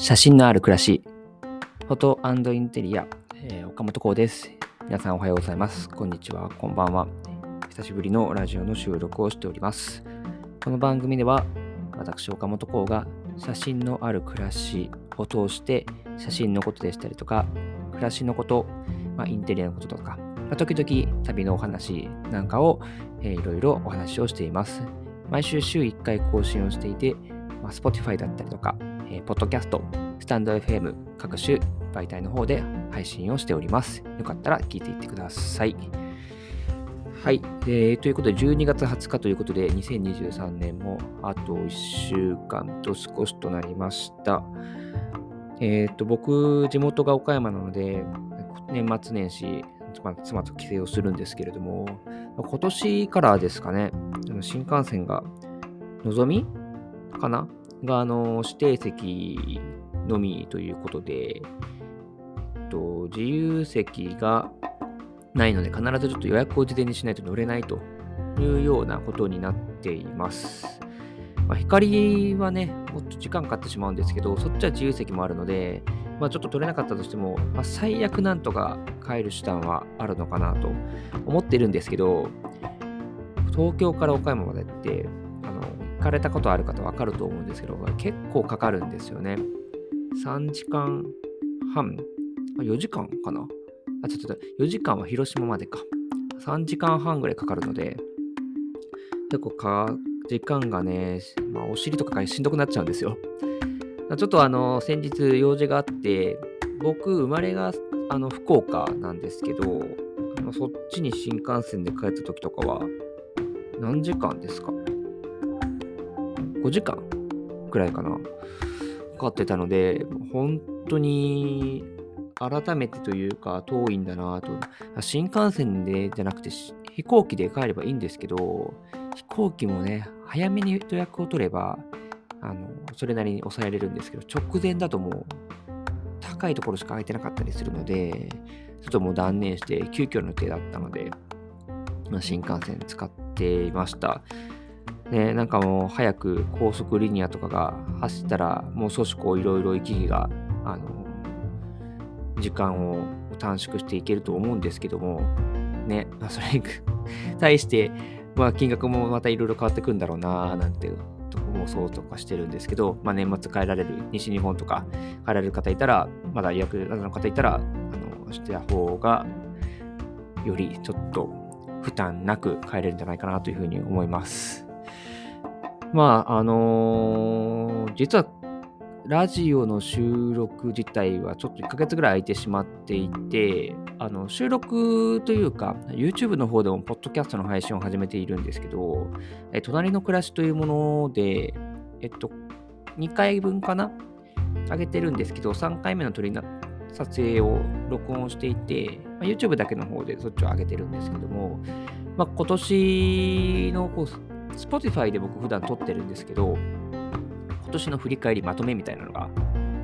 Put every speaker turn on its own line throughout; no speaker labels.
写真のある暮らし、フォトインテリア、えー岡本幸です。皆さんおはようございます。こんにちは、こんばんは。久しぶりのラジオの収録をしております。この番組では、私、岡本幸が写真のある暮らしを通して、写真のことでしたりとか、暮らしのこと、まあ、インテリアのこととか、まあ、時々旅のお話なんかを、えーいろいろお話をしています。毎週週1回更新をしていて、まあ、Spotify だったりとか、えー、ポッドキャスト、スタンド FM 各種媒体の方で配信をしております。よかったら聞いていってください。はい、えーということで12月20日ということで2023年もあと1週間と少しとなりました。えっ、と僕地元が岡山なので年末年始まあ妻と帰省をするんですけれども今年からですかね新幹線がのぞみ？かな？があの指定席のみということで、と、自由席がないので必ずちょっと予約を事前にしないと乗れないというようなことになっています。まあ、光はね、もっと時間かかってしまうんですけど、そっちは自由席もあるので、まあ、ちょっと取れなかったとしても、まあ、最悪なんとか帰る手段はあるのかなと思ってるんですけど、東京から岡山までって、かれたことある方わかると思うんですけど、結構かかるんですよね。3時間半、4時間かな？あ、ちょっと4時間は広島までか。3時間半ぐらいかかるので、結構か、時間がね、まあ、お尻とかがしんどくなっちゃうんですよ。ちょっとあの、先日用事があって、僕、生まれがあの福岡なんですけど、あのそっちに新幹線で帰った時とかは、何時間ですか？?5 時間くらいかな。かかってたので、本当に改めてというか遠いんだなと。新幹線でじゃなくて飛行機で帰ればいいんですけど、飛行機もね、早めに予約を取れば、あの、それなりに抑えられるんですけど、直前だともう高いところしか空いてなかったりするので、ちょっともう断念して急遽の予定だったので、まあ、新幹線使っていました。ね、なんかもう早く高速リニアとかが走ったら、もう少しこういろいろ行き来が、あの、時間を短縮していけると思うんですけども、ね、まあ、それに 対して、まあ、金額もまたいろいろ変わってくんだろうな、なんて妄想とかしてるんですけど、まあ、年末帰られる、西日本とか帰られる方いたら、まだ予約の方いたら、あの、してた方が、よりちょっと負担なく帰れるんじゃないかなというふうに思います。まあ、あのー実は、ラジオの収録自体はちょっと1ヶ月ぐらい空いてしまっていて、あの収録というか、YouTube の方でもポッドキャストの配信を始めているんですけど、え隣の暮らしというもので、えっと、2回分かな？上げてるんですけど、3回目の撮りな撮影を録音していて、ま YouTube だけの方でそっちを上げてるんですけども、まあ、今年のこう Spotify で僕普段撮ってるんですけど、今年の振り返りまとめみたいなのが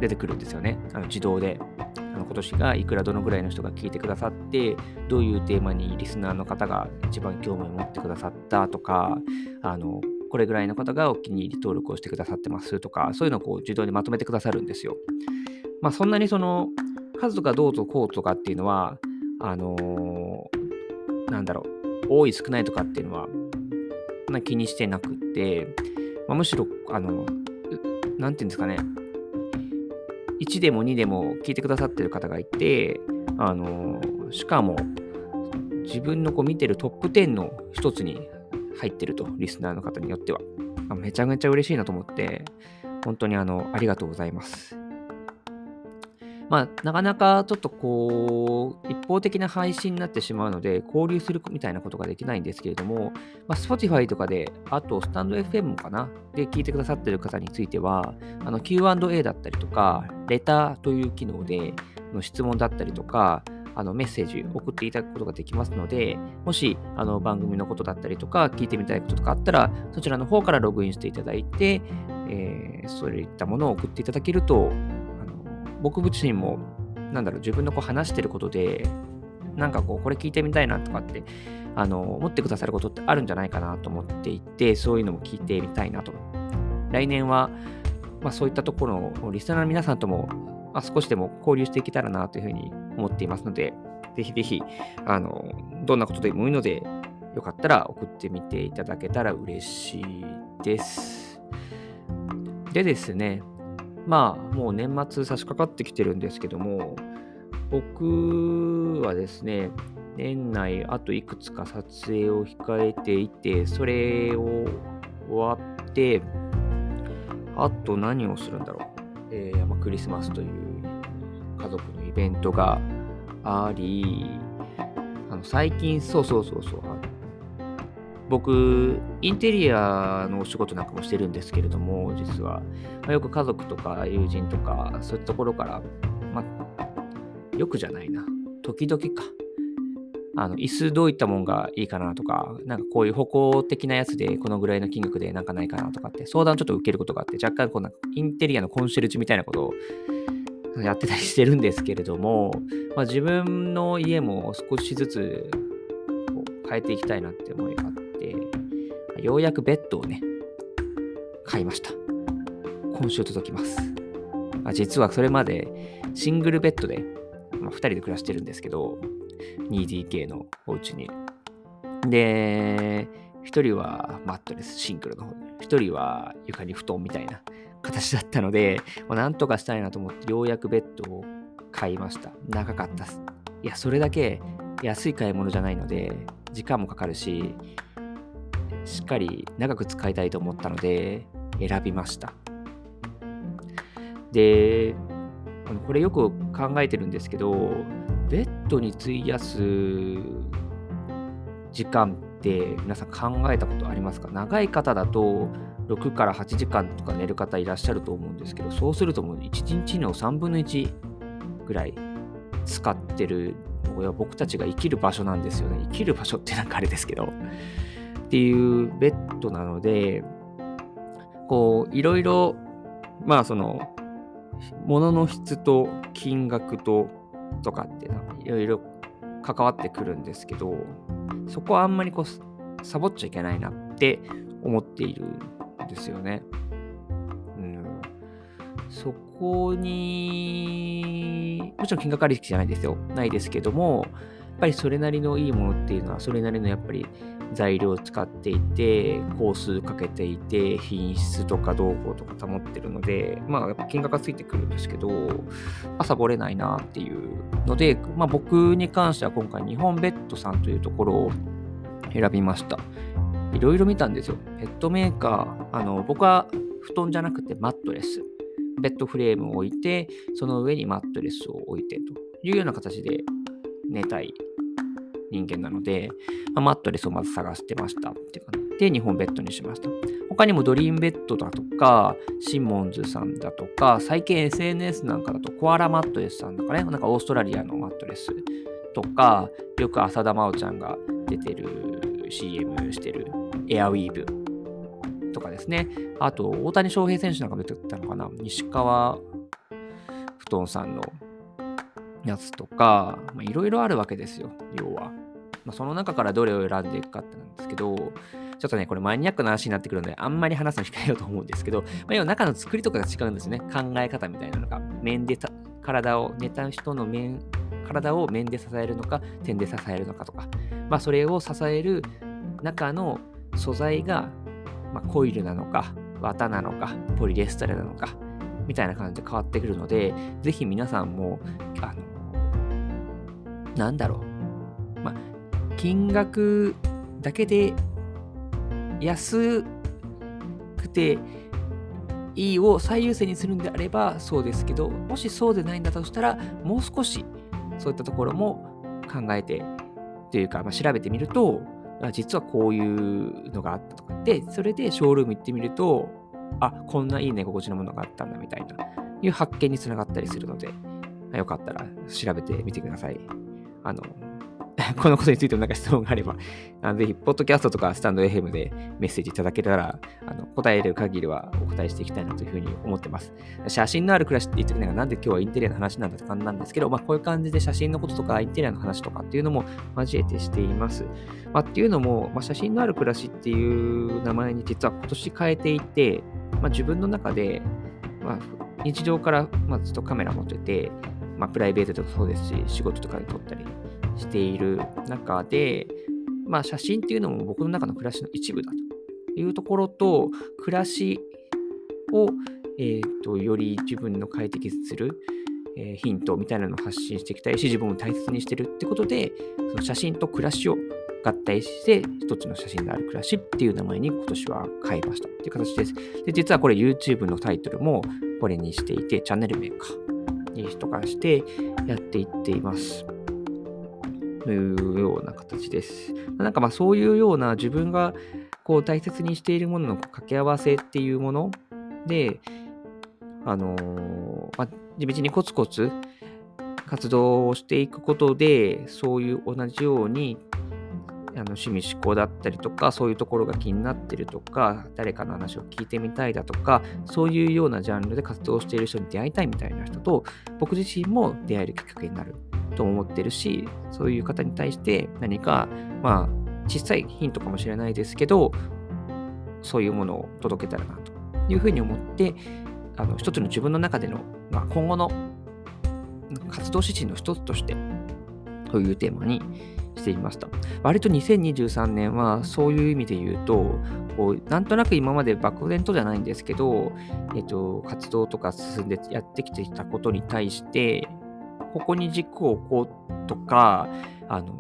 出てくるんですよね。あの自動で。あの今年がいくらどのぐらいの人が聞いてくださって、どういうテーマにリスナーの方が一番興味を持ってくださったとか、あのこれぐらいの方がお気に入り登録をしてくださってますとか、そういうのをこう自動でまとめてくださるんですよ。まあそんなにその数がどうとこうとかっていうのは、あのーなんだろう、多い少ないとかっていうのは、んな気にしてなくて、まあ、むしろ、あの、なんていうんですかね、1でも2でも聞いてくださってる方がいて、あの、しかも、自分のこう見てるトップ10の一つに入ってると、リスナーの方によっては。めちゃめちゃ嬉しいなと思って、本当にあの、ありがとうございます。まあ、なかなかちょっとこう、一方的な配信になってしまうので、交流するみたいなことができないんですけれども、まあ、Spotify とかで、あと、スタンド FM かな？で聞いてくださってる方については、Q&A だったりとか、レターという機能で、の質問だったりとか、あのメッセージ送っていただくことができますので、もしあの番組のことだったりとか、聞いてみたいこととかあったら、そちらの方からログインしていただいて、えーそういったものを送っていただけると、僕自身も、なんだろう、自分のこう話してることで、なんかこう、これ聞いてみたいなとかって、あの、思ってくださることってあるんじゃないかなと思っていて、そういうのも聞いてみたいなと。来年は、まあ、そういったところをリスナーの皆さんとも、まあ、少しでも交流していけたらなというふうに思っていますので、ぜひぜひ、あの、どんなことでもいいので、よかったら送ってみていただけたら嬉しいです。でですね、まあ、もう年末差し掛かってきてるんですけども、僕はですね、年内あといくつか撮影を控えていて、それを終わって、あと何をするんだろう。えーまあ、クリスマスという家族のイベントがあり、あの最近、そうそうそうそう、僕、インテリアのお仕事なんかもしてるんですけれども、実は、まあ、よく家族とか友人とか、そういうところから、まあ、よくじゃないな、時々か。あの、椅子どういったもんがいいかなとか、なんかこういう歩行的なやつでこのぐらいの金額でなんかないかなとかって相談ちょっと受けることがあって、若干こうなんかインテリアのコンシェルジュみたいなことをやってたりしてるんですけれども、まあ、自分の家も少しずつ変えていきたいなって思いがあって、ようやくベッドをね、買いました。今週届きます。まあ、実はそれまでシングルベッドで、まあ、2人で暮らしてるんですけど、2DK のお家に。で、1人はマットレス、シングルの方1人は床に布団みたいな形だったので、まあ、なんとかしたいなと思って、ようやくベッドを買いました。長かったっす。いや、それだけ安い買い物じゃないので、時間もかかるし、しっかり長く使いたいと思ったので、選びました。で、これよく考えてるんですけど、ベッドに費やす時間って皆さん考えたことありますか？長い方だと6から8時間とか寝る方いらっしゃると思うんですけど、そうするともう1日の3分の1ぐらい使ってるのが僕たちが生きる場所なんですよね。生きる場所ってなんかあれですけど。っていうベッドなので、こう、いろいろ、まあその、物の質と金額ととかっていろいろ関わってくるんですけど、そこはあんまりこう、サボっちゃいけないなって思っているんですよね。うん。そこに、もちろん金額ありきじゃないですよ。ないですけども、ぱりそれなりのいいものっていうのは、それなりのやっぱり材料を使っていて、工数かけていて、品質とか動向とか保ってるので、まあ、やっぱ金額がついてくるんですけど、あ、サボれないなっていうので、まあ、僕に関しては今回、日本ベッドさんというところを選びました。いろいろ見たんですよ。ペットメーカー、あの、僕は布団じゃなくてマットレス。ベッドフレームを置いて、その上にマットレスを置いてというような形で寝たい人間なので、まあ、マットレスをまず探してましたっていう感じで、日本ベッドにしました。他にもドリームベッドだとか、シンモンズさんだとか、最近 SNS なんかだとコアラマットレスさんとかね、なんかオーストラリアのマットレスとか、よく浅田真央ちゃんが出てる CM してるエアウィーブとかですね。あと、大谷翔平選手なんかも出てたのかな西川布団さんのやつとか、いろいろあるわけですよ、要は。まあ、その中からどれを選んでいくかってなんですけど、ちょっとね、これマニアックな話になってくるので、あんまり話すの控えようと思うんですけど、まあ、要は中の作りとかが違うんですね。考え方みたいなのが。面で体を、寝た人の面、体を面で支えるのか、点で支えるのかとか。まあ、それを支える中の素材が、まあ、コイルなのか、綿なのか、ポリエステルなのか、みたいな感じで変わってくるので、ぜひ皆さんも、あの、なんだろう。金額だけで安くていいを最優先にするんであればそうですけど、もしそうでないんだとしたら、もう少しそういったところも考えてというか、まあ、調べてみると、実はこういうのがあったとかで、それでショールーム行ってみると、あ、こんないい寝心地のものがあったんだみたいな、いう発見につながったりするので、よかったら調べてみてください。あの、このことについてもなんか質問があれば、あのぜひ、ポッドキャストとかスタンド FM でメッセージいただけたら、あの答える限りはお答えしていきたいなというふうに思ってます。写真のある暮らしって言ってくれなんで今日はインテリアの話なんだって感じなんですけど、まあ、こういう感じで写真のこととかインテリアの話とかっていうのも交えてしています。まあ、っていうのも、まあ、写真のある暮らしっていう名前に実は今年変えていて、まあ、自分の中で、まあ、日常から、まあ、ずっとカメラ持ってて、まあ、プライベートとかそうですし、仕事とかで撮ったりしている中で、まあ、写真っていうのも僕の中の暮らしの一部だというところと、暮らしを、えーと、より自分の快適する、えー、ヒントみたいなのを発信していきたいし、自分を大切にしてるってことで、その写真と暮らしを合体して、一つの写真である暮らしっていう名前に今年は変えましたっていう形です。で、実はこれ YouTube のタイトルもこれにしていて、チャンネル名かにとかしてやっていっています。というような形です。なんかまあそういうような自分がこう大切にしているものの掛け合わせっていうもので、あのー、まあ、地道にコツコツ活動をしていくことで、そういう同じようにあの趣味思考だったりとか、そういうところが気になってるとか、誰かの話を聞いてみたいだとか、そういうようなジャンルで活動している人に出会いたいみたいな人と、僕自身も出会えるきっかけになると思ってるし、そういう方に対して何か、まあ、小さいヒントかもしれないですけど、そういうものを届けたらなというふうに思って、あの一つの自分の中での、まあ、今後の活動指針の一つとして、というテーマにしていました。割と2023年はそういう意味で言うと、こうなんとなく今まで漠然とじゃないんですけど、えっと、活動とか進んでやってきていたことに対して、ここに軸を置こうとか、あの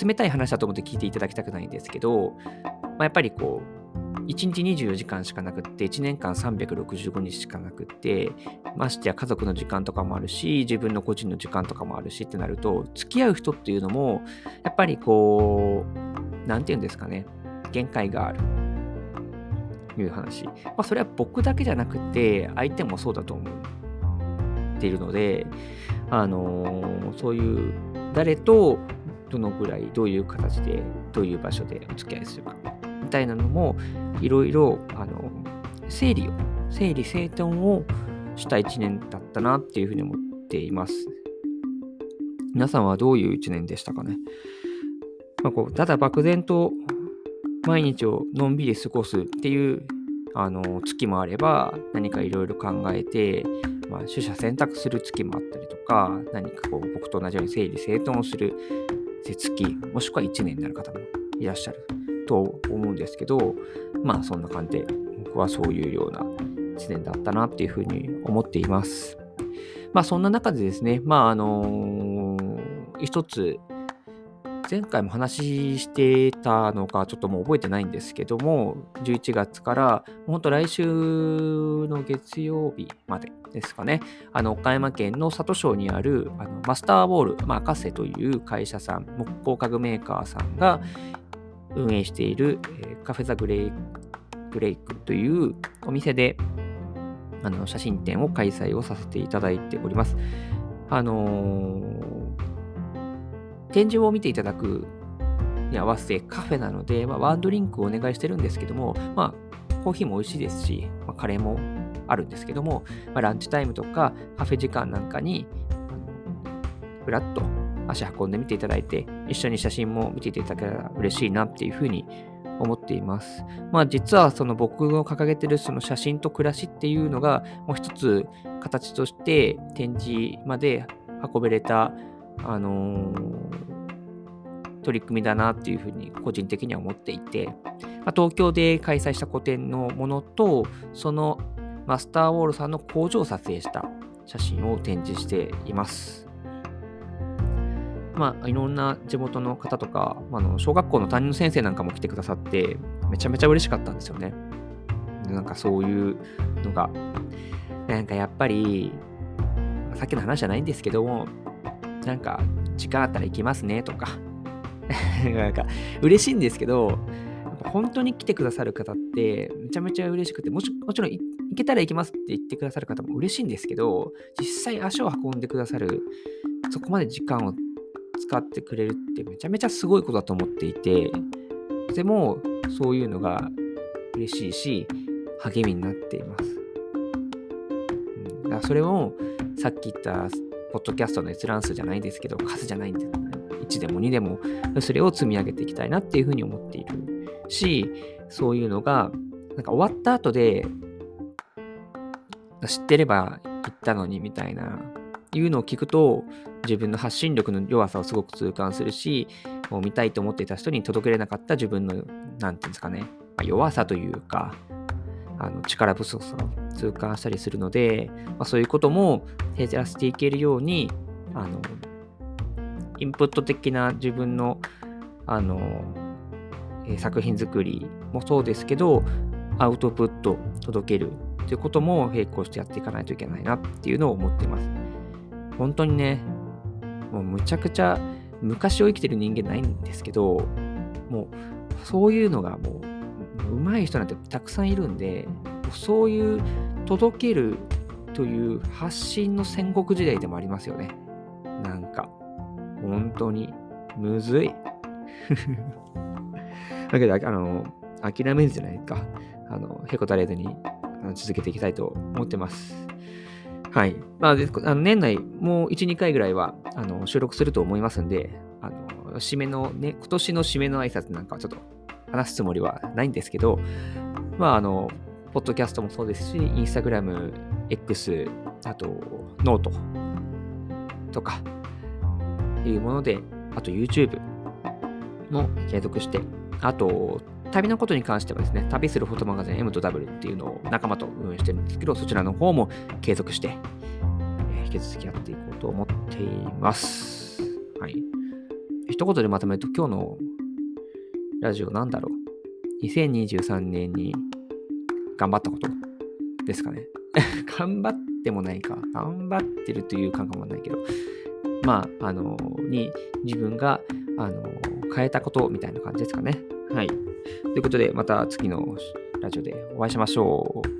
冷たい話だと思って聞いていただきたくないんですけど、まあ、やっぱりこう、1日24時間しかなくって、1年間365日しかなくって、ましてや家族の時間とかもあるし、自分の個人の時間とかもあるしってなると、付き合う人っていうのも、やっぱりこう、なんて言うんですかね、限界があると。いう話。まあ、それは僕だけじゃなくて、相手もそうだと思っているので、あのー、そういう誰とどのぐらい、どういう形で、どういう場所でお付き合いするか。みたいなのもいろいろあの整理を整理整頓をした1年だったなっていうふうに思っています。皆さんはどういう1年でしたかね、まあ、こうただ漠然と毎日をのんびり過ごすっていうあの月もあれば何かいろいろ考えて、まあ、取捨選択する月もあったりとか何かこう僕と同じように整理整頓をする月もしくは1年になる方もいらっしゃる。と思うんですけど、まあそんな感じで僕はそういうような1年だったなっていうふうに思っています。まあそんな中でですね、まああのー、一つ前回も話してたのかちょっともう覚えてないんですけども、11月から本当来週の月曜日までですかね、あの岡山県の里庄にあるあのマスターボール、まあ、赤瀬という会社さん、木工家具メーカーさんが、運営している、え、カフェザグレイグレイクというお店であの写真展を開催をさせていただいております。あのー、展示を見ていただくに合わせてカフェなので、まあ、ワンドリンクをお願いしてるんですけども、まあ、コーヒーも美味しいですし、まあ、カレーもあるんですけども、まあ、ランチタイムとかカフェ時間なんかに、ふらっと足運んでみていただいて、一緒に写真も見ていただけたら嬉しいなっていうふうに思っています。まあ実はその僕の掲げてるその写真と暮らしっていうのがもう一つ形として展示まで運べれた、あのー、取り組みだなっていうふうに個人的には思っていて、まあ、東京で開催した個展のものと、そのマスターウォールさんの工場を撮影した写真を展示しています。まあ、いろんな地元の方とか、あの小学校の担任の先生なんかも来てくださって、めちゃめちゃ嬉しかったんですよね。なんかそういうのが、なんかやっぱり、さっきの話じゃないんですけども、なんか、時間あったら行きますねとか、なんか、嬉しいんですけど、本当に来てくださる方ってめちゃめちゃ嬉しくて、もちもちろん行けたら行きますって言ってくださる方も嬉しいんですけど、実際足を運んでくださる、そこまで時間を使ってくれるってめちゃめちゃすごいことだと思っていて、とてもそういうのが嬉しいし、励みになっています。うん、だからそれもさっき言ったポッドキャストの閲覧数じゃないですけど、数じゃないんです。1でも2でも、それを積み上げていきたいなっていうふうに思っているし、そういうのが、なんか終わった後で、知ってれば言ったのにみたいな、いうのを聞くと、自分の発信力の弱さをすごく痛感するし、もう見たいと思っていた人に届けれなかった自分の、なんていうんですかね、まあ、弱さというか、あの力不足さを痛感したりするので、まあ、そういうことも減らしていけるように、あの、インプット的な自分の、あの、作品作りもそうですけど、アウトプット届けるっていうことも並行してやっていかないといけないなっていうのを思っています。本当にね、もうむちゃくちゃ昔を生きてる人間ないんですけど、もうそういうのがもう上手い人なんてたくさんいるんで、そういう届けるという発信の戦国時代でもありますよね。なんか、本当にむずい。だけど、あの、諦めるじゃないか。あの、へこたれずに続けていきたいと思ってます。はい。まあ、あの年内もう1、2回ぐらいはあの収録すると思いますんで、あの、締めのね、今年の締めの挨拶なんかはちょっと話すつもりはないんですけど、まあ、あの、ポッドキャストもそうですし、インスタグラム、X、あと、ノートとか、いうもので、あと YouTube も継続して、あと、旅のことに関してはですね、旅するフォトマガジン M と W っていうのを仲間と運営してるんですけど、そちらの方も継続して、えー、引き続きやっていこうと思っています。はい。一言でまとめると、今日のラジオなんだろう。2023年に頑張ったことですかね。頑張ってもないか。頑張ってるという感覚もないけど、まあ、あの、に自分が、あの、変えたことみたいな感じですかね。はい。ということで、また次のラジオでお会いしましょう。